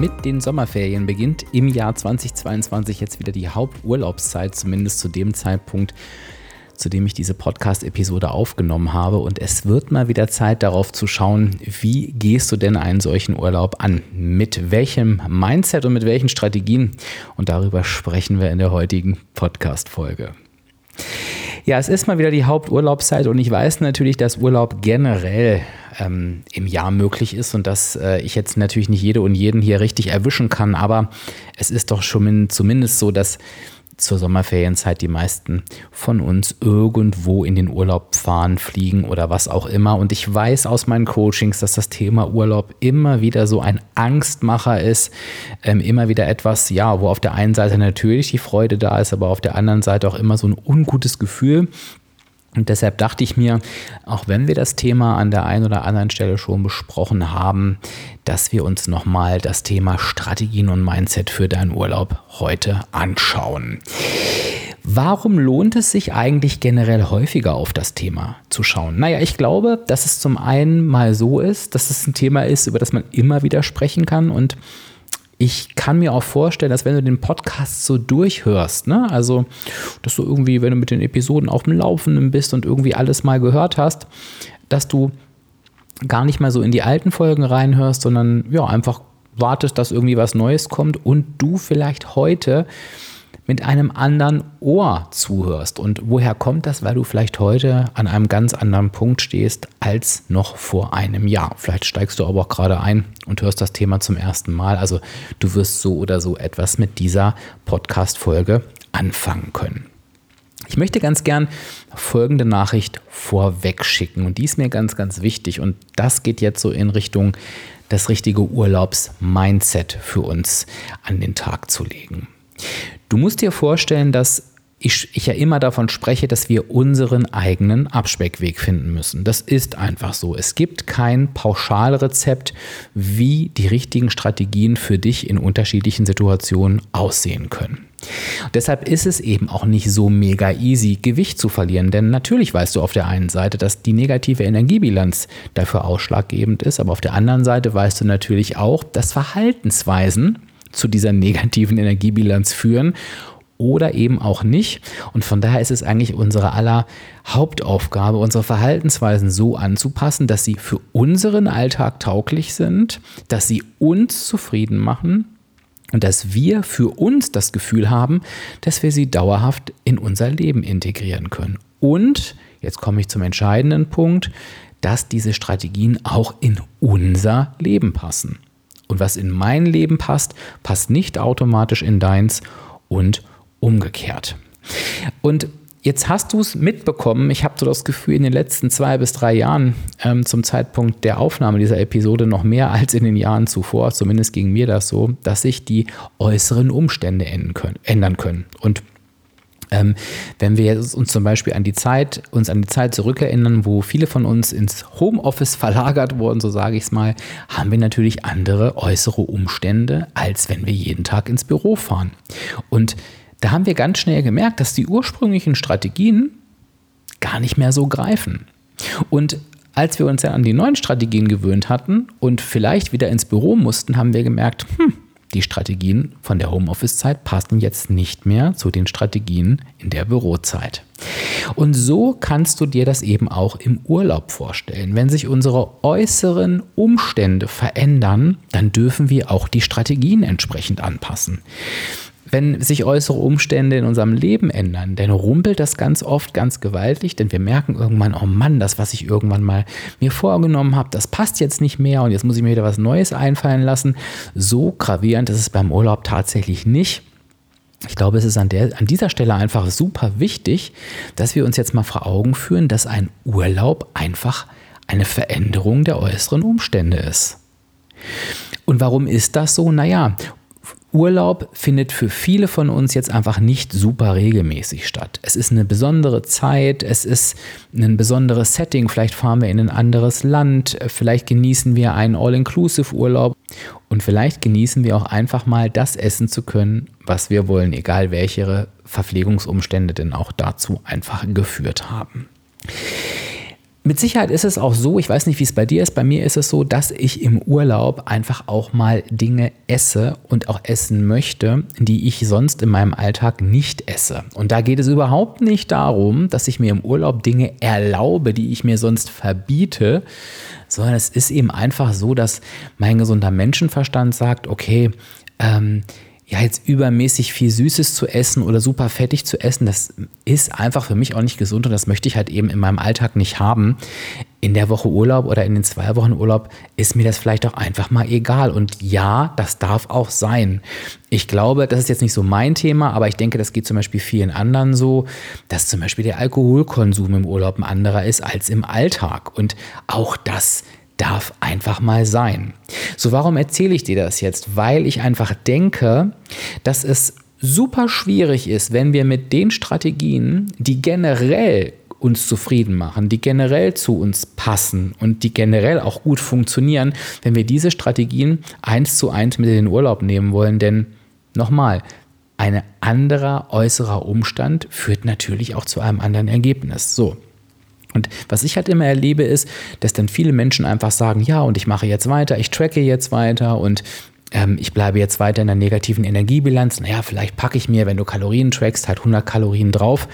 Mit den Sommerferien beginnt im Jahr 2022 jetzt wieder die Haupturlaubszeit, zumindest zu dem Zeitpunkt, zu dem ich diese Podcast-Episode aufgenommen habe. Und es wird mal wieder Zeit darauf zu schauen, wie gehst du denn einen solchen Urlaub an? Mit welchem Mindset und mit welchen Strategien? Und darüber sprechen wir in der heutigen Podcast-Folge. Ja, es ist mal wieder die Haupturlaubszeit und ich weiß natürlich, dass Urlaub generell ähm, im Jahr möglich ist und dass äh, ich jetzt natürlich nicht jede und jeden hier richtig erwischen kann, aber es ist doch schon zumindest so, dass zur Sommerferienzeit die meisten von uns irgendwo in den Urlaub fahren, fliegen oder was auch immer. Und ich weiß aus meinen Coachings, dass das Thema Urlaub immer wieder so ein Angstmacher ist, ähm, immer wieder etwas, ja, wo auf der einen Seite natürlich die Freude da ist, aber auf der anderen Seite auch immer so ein ungutes Gefühl. Und deshalb dachte ich mir, auch wenn wir das Thema an der einen oder anderen Stelle schon besprochen haben, dass wir uns nochmal das Thema Strategien und Mindset für deinen Urlaub heute anschauen. Warum lohnt es sich eigentlich generell häufiger auf das Thema zu schauen? Naja, ich glaube, dass es zum einen mal so ist, dass es ein Thema ist, über das man immer wieder sprechen kann und ich kann mir auch vorstellen, dass wenn du den Podcast so durchhörst, ne, also dass du irgendwie, wenn du mit den Episoden auf dem Laufenden bist und irgendwie alles mal gehört hast, dass du gar nicht mal so in die alten Folgen reinhörst, sondern ja, einfach wartest, dass irgendwie was Neues kommt und du vielleicht heute mit einem anderen Ohr zuhörst. Und woher kommt das? Weil du vielleicht heute an einem ganz anderen Punkt stehst als noch vor einem Jahr. Vielleicht steigst du aber auch gerade ein und hörst das Thema zum ersten Mal. Also du wirst so oder so etwas mit dieser Podcast-Folge anfangen können. Ich möchte ganz gern folgende Nachricht vorweg schicken und die ist mir ganz, ganz wichtig und das geht jetzt so in Richtung das richtige Urlaubs-Mindset für uns an den Tag zu legen. Du musst dir vorstellen, dass ich, ich, ja immer davon spreche, dass wir unseren eigenen Abspeckweg finden müssen. Das ist einfach so. Es gibt kein Pauschalrezept, wie die richtigen Strategien für dich in unterschiedlichen Situationen aussehen können. Deshalb ist es eben auch nicht so mega easy, Gewicht zu verlieren. Denn natürlich weißt du auf der einen Seite, dass die negative Energiebilanz dafür ausschlaggebend ist, aber auf der anderen Seite weißt du natürlich auch, dass Verhaltensweisen zu dieser negativen Energiebilanz führen oder eben auch nicht. Und von daher ist es eigentlich unsere aller Hauptaufgabe, unsere Verhaltensweisen so anzupassen, dass sie für unseren Alltag tauglich sind, dass sie uns zufrieden machen und dass wir für uns das Gefühl haben, dass wir sie dauerhaft in unser Leben integrieren können. Und, jetzt komme ich zum entscheidenden Punkt, dass diese Strategien auch in unser Leben passen. Und was in mein Leben passt, passt nicht automatisch in deins und umgekehrt. Und Jetzt hast du es mitbekommen. Ich habe so das Gefühl, in den letzten zwei bis drei Jahren ähm, zum Zeitpunkt der Aufnahme dieser Episode noch mehr als in den Jahren zuvor, zumindest ging mir das so, dass sich die äußeren Umstände ändern können. Und ähm, wenn wir uns zum Beispiel an die Zeit, uns an die Zeit zurückerinnern, wo viele von uns ins Homeoffice verlagert wurden, so sage ich es mal, haben wir natürlich andere äußere Umstände, als wenn wir jeden Tag ins Büro fahren. Und da haben wir ganz schnell gemerkt, dass die ursprünglichen Strategien gar nicht mehr so greifen. Und als wir uns dann an die neuen Strategien gewöhnt hatten und vielleicht wieder ins Büro mussten, haben wir gemerkt, hm, die Strategien von der Homeoffice-Zeit passen jetzt nicht mehr zu den Strategien in der Bürozeit. Und so kannst du dir das eben auch im Urlaub vorstellen. Wenn sich unsere äußeren Umstände verändern, dann dürfen wir auch die Strategien entsprechend anpassen wenn sich äußere Umstände in unserem Leben ändern, dann rumpelt das ganz oft ganz gewaltig, denn wir merken irgendwann, oh Mann, das, was ich irgendwann mal mir vorgenommen habe, das passt jetzt nicht mehr und jetzt muss ich mir wieder was Neues einfallen lassen. So gravierend ist es beim Urlaub tatsächlich nicht. Ich glaube, es ist an, der, an dieser Stelle einfach super wichtig, dass wir uns jetzt mal vor Augen führen, dass ein Urlaub einfach eine Veränderung der äußeren Umstände ist. Und warum ist das so? Naja, Urlaub findet für viele von uns jetzt einfach nicht super regelmäßig statt. Es ist eine besondere Zeit, es ist ein besonderes Setting, vielleicht fahren wir in ein anderes Land, vielleicht genießen wir einen All-Inclusive-Urlaub und vielleicht genießen wir auch einfach mal das essen zu können, was wir wollen, egal welche Verpflegungsumstände denn auch dazu einfach geführt haben. Mit Sicherheit ist es auch so, ich weiß nicht, wie es bei dir ist, bei mir ist es so, dass ich im Urlaub einfach auch mal Dinge esse und auch essen möchte, die ich sonst in meinem Alltag nicht esse. Und da geht es überhaupt nicht darum, dass ich mir im Urlaub Dinge erlaube, die ich mir sonst verbiete, sondern es ist eben einfach so, dass mein gesunder Menschenverstand sagt, okay, ähm, ja, jetzt übermäßig viel Süßes zu essen oder super fettig zu essen, das ist einfach für mich auch nicht gesund und das möchte ich halt eben in meinem Alltag nicht haben. In der Woche Urlaub oder in den zwei Wochen Urlaub ist mir das vielleicht auch einfach mal egal. Und ja, das darf auch sein. Ich glaube, das ist jetzt nicht so mein Thema, aber ich denke, das geht zum Beispiel vielen anderen so, dass zum Beispiel der Alkoholkonsum im Urlaub ein anderer ist als im Alltag. Und auch das darf einfach mal sein. So, warum erzähle ich dir das jetzt? Weil ich einfach denke, dass es super schwierig ist, wenn wir mit den Strategien, die generell uns zufrieden machen, die generell zu uns passen und die generell auch gut funktionieren, wenn wir diese Strategien eins zu eins mit in den Urlaub nehmen wollen. Denn nochmal, ein anderer äußerer Umstand führt natürlich auch zu einem anderen Ergebnis. So, und was ich halt immer erlebe, ist, dass dann viele Menschen einfach sagen, ja, und ich mache jetzt weiter, ich tracke jetzt weiter und ähm, ich bleibe jetzt weiter in der negativen Energiebilanz. Naja, vielleicht packe ich mir, wenn du Kalorien trackst, halt 100 Kalorien drauf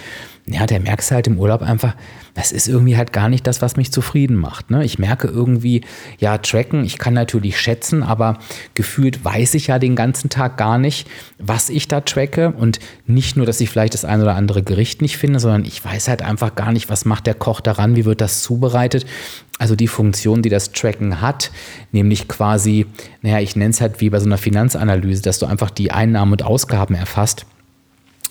ja, der merkst halt im Urlaub einfach, das ist irgendwie halt gar nicht das, was mich zufrieden macht. Ne? Ich merke irgendwie, ja, tracken, ich kann natürlich schätzen, aber gefühlt weiß ich ja den ganzen Tag gar nicht, was ich da tracke. Und nicht nur, dass ich vielleicht das ein oder andere Gericht nicht finde, sondern ich weiß halt einfach gar nicht, was macht der Koch daran, wie wird das zubereitet. Also die Funktion, die das Tracken hat, nämlich quasi, naja, ich nenne es halt wie bei so einer Finanzanalyse, dass du einfach die Einnahmen und Ausgaben erfasst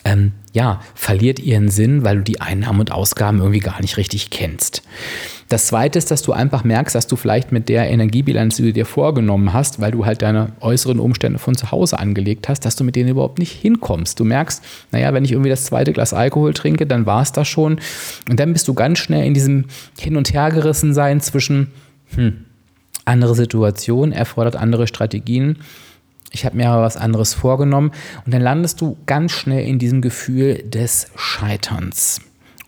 ähm, ja, verliert ihren Sinn, weil du die Einnahmen und Ausgaben irgendwie gar nicht richtig kennst. Das zweite ist, dass du einfach merkst, dass du vielleicht mit der Energiebilanz, die du dir vorgenommen hast, weil du halt deine äußeren Umstände von zu Hause angelegt hast, dass du mit denen überhaupt nicht hinkommst. Du merkst, naja, wenn ich irgendwie das zweite Glas Alkohol trinke, dann war es das schon. Und dann bist du ganz schnell in diesem Hin- und Hergerissen sein zwischen, hm, andere Situation erfordert andere Strategien ich habe mir aber was anderes vorgenommen und dann landest du ganz schnell in diesem Gefühl des Scheiterns.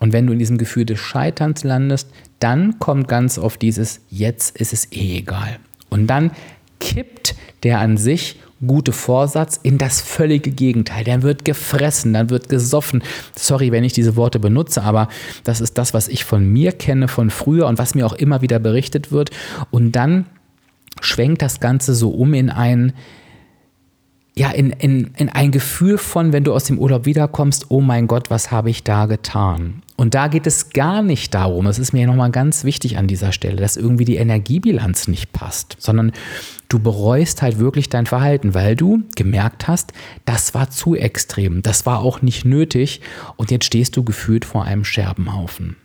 Und wenn du in diesem Gefühl des Scheiterns landest, dann kommt ganz oft dieses Jetzt ist es eh egal. Und dann kippt der an sich gute Vorsatz in das völlige Gegenteil. Dann wird gefressen, dann wird gesoffen. Sorry, wenn ich diese Worte benutze, aber das ist das, was ich von mir kenne, von früher und was mir auch immer wieder berichtet wird. Und dann schwenkt das Ganze so um in ein, ja, in, in, in ein Gefühl von, wenn du aus dem Urlaub wiederkommst, oh mein Gott, was habe ich da getan? Und da geht es gar nicht darum, es ist mir nochmal ganz wichtig an dieser Stelle, dass irgendwie die Energiebilanz nicht passt, sondern du bereust halt wirklich dein Verhalten, weil du gemerkt hast, das war zu extrem, das war auch nicht nötig und jetzt stehst du gefühlt vor einem Scherbenhaufen.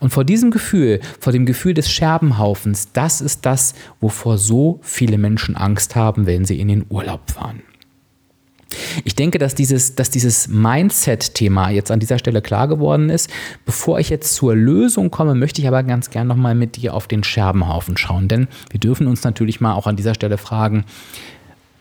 Und vor diesem Gefühl, vor dem Gefühl des Scherbenhaufens, das ist das, wovor so viele Menschen Angst haben, wenn sie in den Urlaub fahren. Ich denke, dass dieses, dass dieses Mindset-Thema jetzt an dieser Stelle klar geworden ist. Bevor ich jetzt zur Lösung komme, möchte ich aber ganz gern nochmal mit dir auf den Scherbenhaufen schauen. Denn wir dürfen uns natürlich mal auch an dieser Stelle fragen,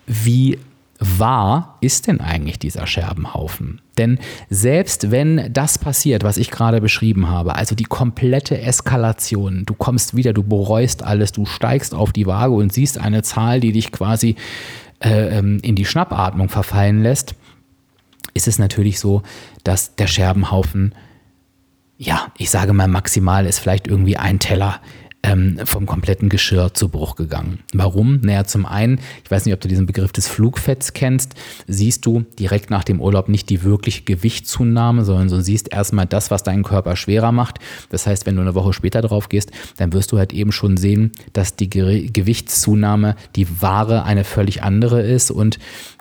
wie wahr ist denn eigentlich dieser Scherbenhaufen? Denn selbst wenn das passiert, was ich gerade beschrieben habe, also die komplette Eskalation, du kommst wieder, du bereust alles, du steigst auf die Waage und siehst eine Zahl, die dich quasi äh, ähm, in die Schnappatmung verfallen lässt, ist es natürlich so, dass der Scherbenhaufen, ja, ich sage mal maximal ist vielleicht irgendwie ein Teller ähm, vom kompletten Geschirr zu Bruch gegangen. Warum? Naja, zum einen, ich weiß nicht, ob du diesen Begriff des Flugfetts kennst, siehst du direkt nach dem Urlaub nicht die wirkliche Gewichtszunahme, sondern du siehst erstmal das, was deinen Körper schwerer macht. Das heißt, wenn du eine Woche später drauf gehst, dann wirst du halt eben schon sehen, dass die Ge Gewichtszunahme, die wahre, eine völlig andere ist. Und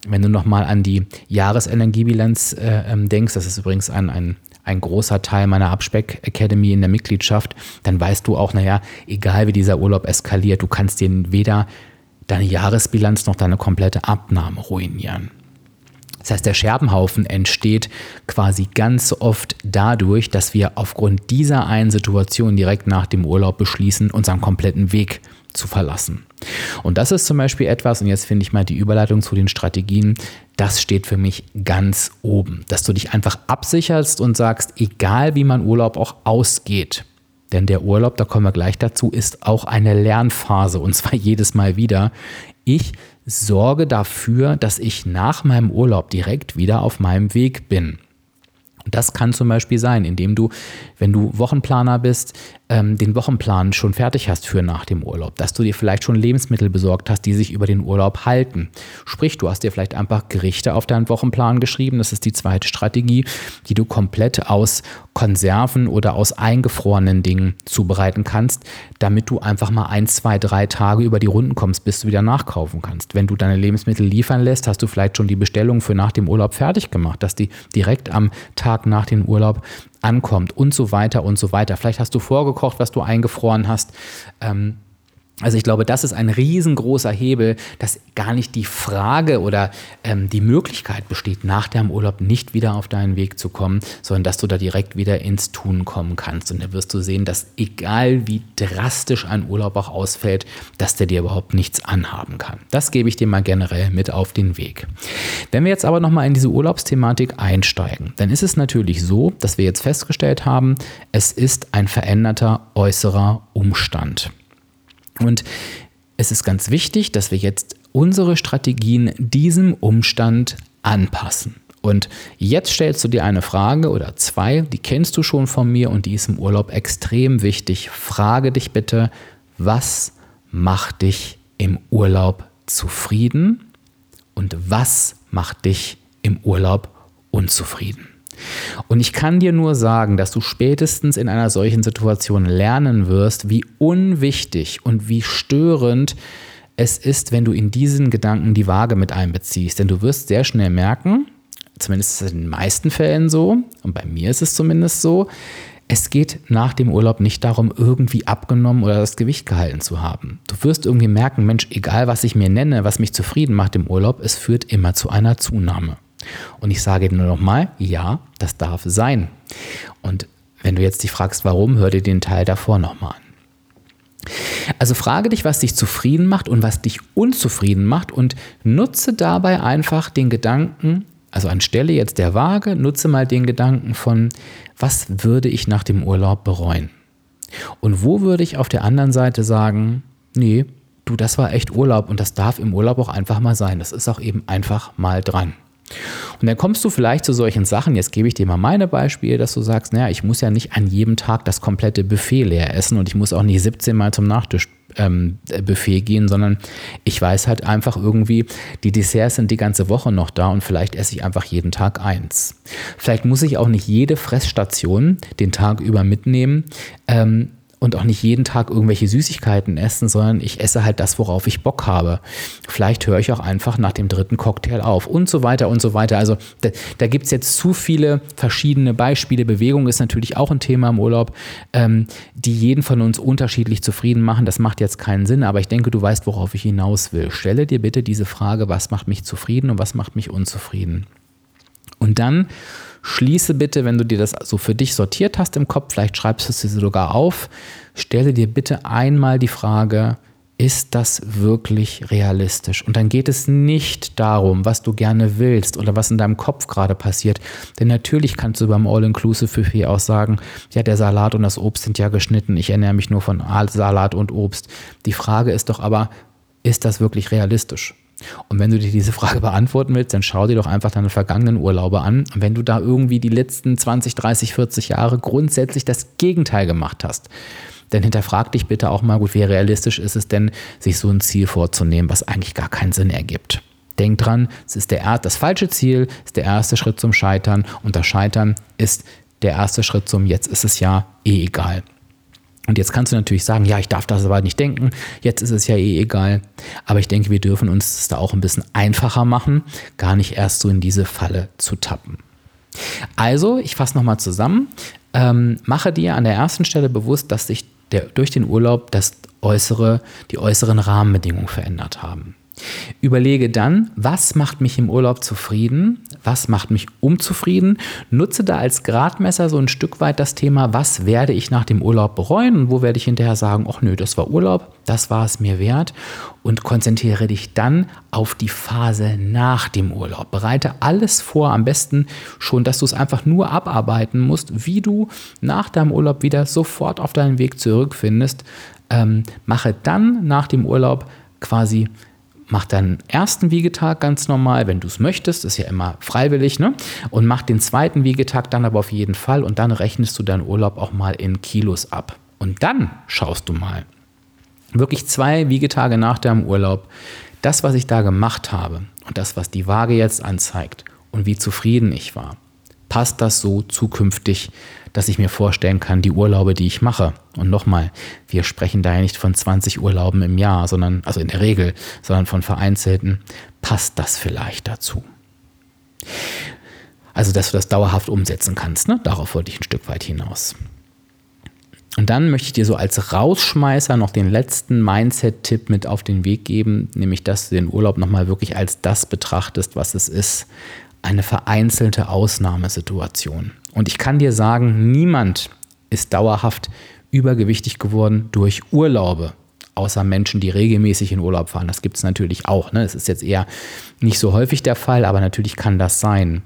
wenn du nochmal an die Jahresenergiebilanz äh, ähm, denkst, das ist übrigens ein, ein ein großer Teil meiner Abspeck Academy in der Mitgliedschaft, dann weißt du auch, naja, egal wie dieser Urlaub eskaliert, du kannst dir weder deine Jahresbilanz noch deine komplette Abnahme ruinieren. Das heißt, der Scherbenhaufen entsteht quasi ganz oft dadurch, dass wir aufgrund dieser einen Situation direkt nach dem Urlaub beschließen, unseren kompletten Weg zu verlassen. Und das ist zum Beispiel etwas, und jetzt finde ich mal die Überleitung zu den Strategien, das steht für mich ganz oben, dass du dich einfach absicherst und sagst, egal wie mein Urlaub auch ausgeht, denn der Urlaub, da kommen wir gleich dazu, ist auch eine Lernphase und zwar jedes Mal wieder. Ich sorge dafür, dass ich nach meinem Urlaub direkt wieder auf meinem Weg bin. Das kann zum Beispiel sein, indem du, wenn du Wochenplaner bist, ähm, den Wochenplan schon fertig hast für nach dem Urlaub, dass du dir vielleicht schon Lebensmittel besorgt hast, die sich über den Urlaub halten. Sprich, du hast dir vielleicht einfach Gerichte auf deinen Wochenplan geschrieben. Das ist die zweite Strategie, die du komplett aus Konserven oder aus eingefrorenen Dingen zubereiten kannst, damit du einfach mal ein, zwei, drei Tage über die Runden kommst, bis du wieder nachkaufen kannst. Wenn du deine Lebensmittel liefern lässt, hast du vielleicht schon die Bestellung für nach dem Urlaub fertig gemacht, dass die direkt am Tag nach dem Urlaub ankommt und so weiter und so weiter. Vielleicht hast du vorgekocht, was du eingefroren hast. Ähm, also ich glaube, das ist ein riesengroßer Hebel, dass gar nicht die Frage oder ähm, die Möglichkeit besteht, nach deinem Urlaub nicht wieder auf deinen Weg zu kommen, sondern dass du da direkt wieder ins Tun kommen kannst. Und da wirst du sehen, dass egal wie drastisch ein Urlaub auch ausfällt, dass der dir überhaupt nichts anhaben kann. Das gebe ich dir mal generell mit auf den Weg. Wenn wir jetzt aber nochmal in diese Urlaubsthematik einsteigen, dann ist es natürlich so, dass wir jetzt festgestellt haben, es ist ein veränderter äußerer Umstand. Und es ist ganz wichtig, dass wir jetzt unsere Strategien diesem Umstand anpassen. Und jetzt stellst du dir eine Frage oder zwei, die kennst du schon von mir und die ist im Urlaub extrem wichtig. Frage dich bitte, was macht dich im Urlaub zufrieden und was macht dich im Urlaub unzufrieden? Und ich kann dir nur sagen, dass du spätestens in einer solchen Situation lernen wirst, wie unwichtig und wie störend es ist, wenn du in diesen Gedanken die Waage mit einbeziehst. Denn du wirst sehr schnell merken, zumindest in den meisten Fällen so, und bei mir ist es zumindest so, es geht nach dem Urlaub nicht darum, irgendwie abgenommen oder das Gewicht gehalten zu haben. Du wirst irgendwie merken, Mensch, egal was ich mir nenne, was mich zufrieden macht im Urlaub, es führt immer zu einer Zunahme. Und ich sage dir nur nochmal, ja, das darf sein. Und wenn du jetzt dich fragst, warum, hör dir den Teil davor nochmal an. Also frage dich, was dich zufrieden macht und was dich unzufrieden macht und nutze dabei einfach den Gedanken, also anstelle jetzt der Waage, nutze mal den Gedanken von, was würde ich nach dem Urlaub bereuen? Und wo würde ich auf der anderen Seite sagen, nee, du, das war echt Urlaub und das darf im Urlaub auch einfach mal sein. Das ist auch eben einfach mal dran. Und dann kommst du vielleicht zu solchen Sachen, jetzt gebe ich dir mal meine Beispiele, dass du sagst, naja, ich muss ja nicht an jedem Tag das komplette Buffet leer essen und ich muss auch nicht 17 Mal zum Nachtisch ähm, Buffet gehen, sondern ich weiß halt einfach irgendwie, die Desserts sind die ganze Woche noch da und vielleicht esse ich einfach jeden Tag eins. Vielleicht muss ich auch nicht jede Fressstation den Tag über mitnehmen. Ähm, und auch nicht jeden Tag irgendwelche Süßigkeiten essen, sondern ich esse halt das, worauf ich Bock habe. Vielleicht höre ich auch einfach nach dem dritten Cocktail auf und so weiter und so weiter. Also da, da gibt es jetzt zu viele verschiedene Beispiele. Bewegung ist natürlich auch ein Thema im Urlaub, ähm, die jeden von uns unterschiedlich zufrieden machen. Das macht jetzt keinen Sinn, aber ich denke, du weißt, worauf ich hinaus will. Stelle dir bitte diese Frage, was macht mich zufrieden und was macht mich unzufrieden? Und dann Schließe bitte, wenn du dir das so für dich sortiert hast im Kopf, vielleicht schreibst du es dir sogar auf, stelle dir bitte einmal die Frage, ist das wirklich realistisch? Und dann geht es nicht darum, was du gerne willst oder was in deinem Kopf gerade passiert. Denn natürlich kannst du beim All-Inclusive-Buffet auch sagen, ja, der Salat und das Obst sind ja geschnitten, ich ernähre mich nur von Salat und Obst. Die Frage ist doch aber, ist das wirklich realistisch? Und wenn du dir diese Frage beantworten willst, dann schau dir doch einfach deine vergangenen Urlaube an. Und wenn du da irgendwie die letzten 20, 30, 40 Jahre grundsätzlich das Gegenteil gemacht hast, dann hinterfrag dich bitte auch mal, gut, wie realistisch ist es denn, sich so ein Ziel vorzunehmen, was eigentlich gar keinen Sinn ergibt. Denk dran, es ist der, das falsche Ziel, ist der erste Schritt zum Scheitern und das Scheitern ist der erste Schritt zum Jetzt ist es ja eh egal. Und jetzt kannst du natürlich sagen, ja, ich darf das aber nicht denken, jetzt ist es ja eh egal. Aber ich denke, wir dürfen uns das da auch ein bisschen einfacher machen, gar nicht erst so in diese Falle zu tappen. Also, ich fasse nochmal zusammen. Ähm, mache dir an der ersten Stelle bewusst, dass sich der, durch den Urlaub das äußere, die äußeren Rahmenbedingungen verändert haben. Überlege dann, was macht mich im Urlaub zufrieden, was macht mich unzufrieden. Nutze da als Gradmesser so ein Stück weit das Thema, was werde ich nach dem Urlaub bereuen und wo werde ich hinterher sagen, ach nö, das war Urlaub, das war es mir wert. Und konzentriere dich dann auf die Phase nach dem Urlaub. Bereite alles vor, am besten schon, dass du es einfach nur abarbeiten musst, wie du nach deinem Urlaub wieder sofort auf deinen Weg zurückfindest. Ähm, mache dann nach dem Urlaub quasi mach deinen ersten Wiegetag ganz normal, wenn du es möchtest, ist ja immer freiwillig, ne? Und mach den zweiten Wiegetag dann aber auf jeden Fall und dann rechnest du deinen Urlaub auch mal in Kilos ab. Und dann schaust du mal, wirklich zwei Wiegetage nach deinem Urlaub, das, was ich da gemacht habe und das, was die Waage jetzt anzeigt und wie zufrieden ich war, passt das so zukünftig dass ich mir vorstellen kann, die Urlaube, die ich mache. Und nochmal, wir sprechen da ja nicht von 20 Urlauben im Jahr, sondern, also in der Regel, sondern von vereinzelten. Passt das vielleicht dazu? Also, dass du das dauerhaft umsetzen kannst, ne? Darauf wollte ich ein Stück weit hinaus. Und dann möchte ich dir so als Rausschmeißer noch den letzten Mindset-Tipp mit auf den Weg geben, nämlich dass du den Urlaub nochmal wirklich als das betrachtest, was es ist, eine vereinzelte Ausnahmesituation. Und ich kann dir sagen, niemand ist dauerhaft übergewichtig geworden durch Urlaube, außer Menschen, die regelmäßig in Urlaub fahren. Das gibt es natürlich auch. Ne? Das ist jetzt eher nicht so häufig der Fall, aber natürlich kann das sein.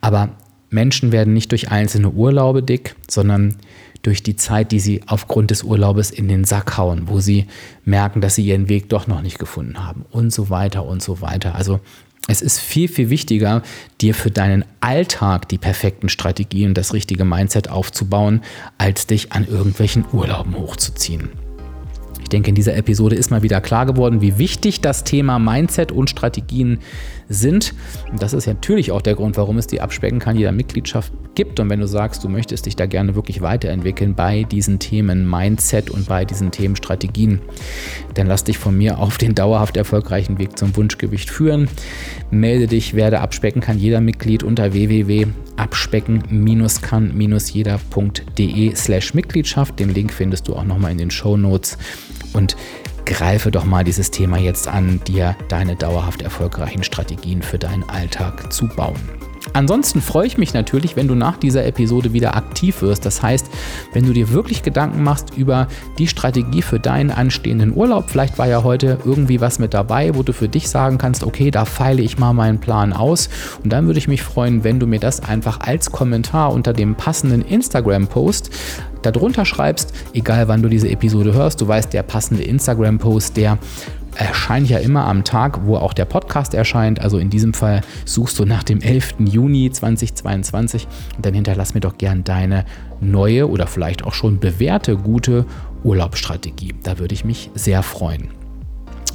Aber Menschen werden nicht durch einzelne Urlaube dick, sondern durch die Zeit, die sie aufgrund des Urlaubes in den Sack hauen, wo sie merken, dass sie ihren Weg doch noch nicht gefunden haben und so weiter und so weiter. Also es ist viel, viel wichtiger, dir für deinen Alltag die perfekten Strategien und das richtige Mindset aufzubauen, als dich an irgendwelchen Urlauben hochzuziehen. Ich denke, in dieser Episode ist mal wieder klar geworden, wie wichtig das Thema Mindset und Strategien sind. Und das ist natürlich auch der Grund, warum es die Abspecken kann jeder Mitgliedschaft gibt. Und wenn du sagst, du möchtest dich da gerne wirklich weiterentwickeln bei diesen Themen Mindset und bei diesen Themen Strategien, dann lass dich von mir auf den dauerhaft erfolgreichen Weg zum Wunschgewicht führen. Melde dich, werde Abspecken kann jeder Mitglied unter www.abspecken-kann-jeder.de slash Mitgliedschaft. Den Link findest du auch nochmal in den Show Notes. Und greife doch mal dieses Thema jetzt an, dir deine dauerhaft erfolgreichen Strategien für deinen Alltag zu bauen. Ansonsten freue ich mich natürlich, wenn du nach dieser Episode wieder aktiv wirst. Das heißt, wenn du dir wirklich Gedanken machst über die Strategie für deinen anstehenden Urlaub. Vielleicht war ja heute irgendwie was mit dabei, wo du für dich sagen kannst, okay, da feile ich mal meinen Plan aus. Und dann würde ich mich freuen, wenn du mir das einfach als Kommentar unter dem passenden Instagram-Post darunter schreibst, egal wann du diese Episode hörst. Du weißt, der passende Instagram-Post, der erscheint ja immer am Tag, wo auch der Podcast erscheint. Also in diesem Fall suchst du nach dem 11. Juni 2022 und dann hinterlass mir doch gern deine neue oder vielleicht auch schon bewährte gute Urlaubsstrategie. Da würde ich mich sehr freuen.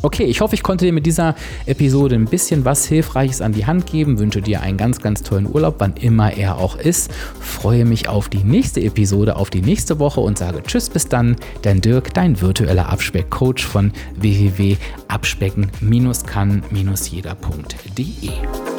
Okay, ich hoffe, ich konnte dir mit dieser Episode ein bisschen was Hilfreiches an die Hand geben. Wünsche dir einen ganz, ganz tollen Urlaub, wann immer er auch ist. Freue mich auf die nächste Episode, auf die nächste Woche und sage Tschüss, bis dann. Dein Dirk, dein virtueller Abspeck-Coach von www.abspecken-kann-jeder.de.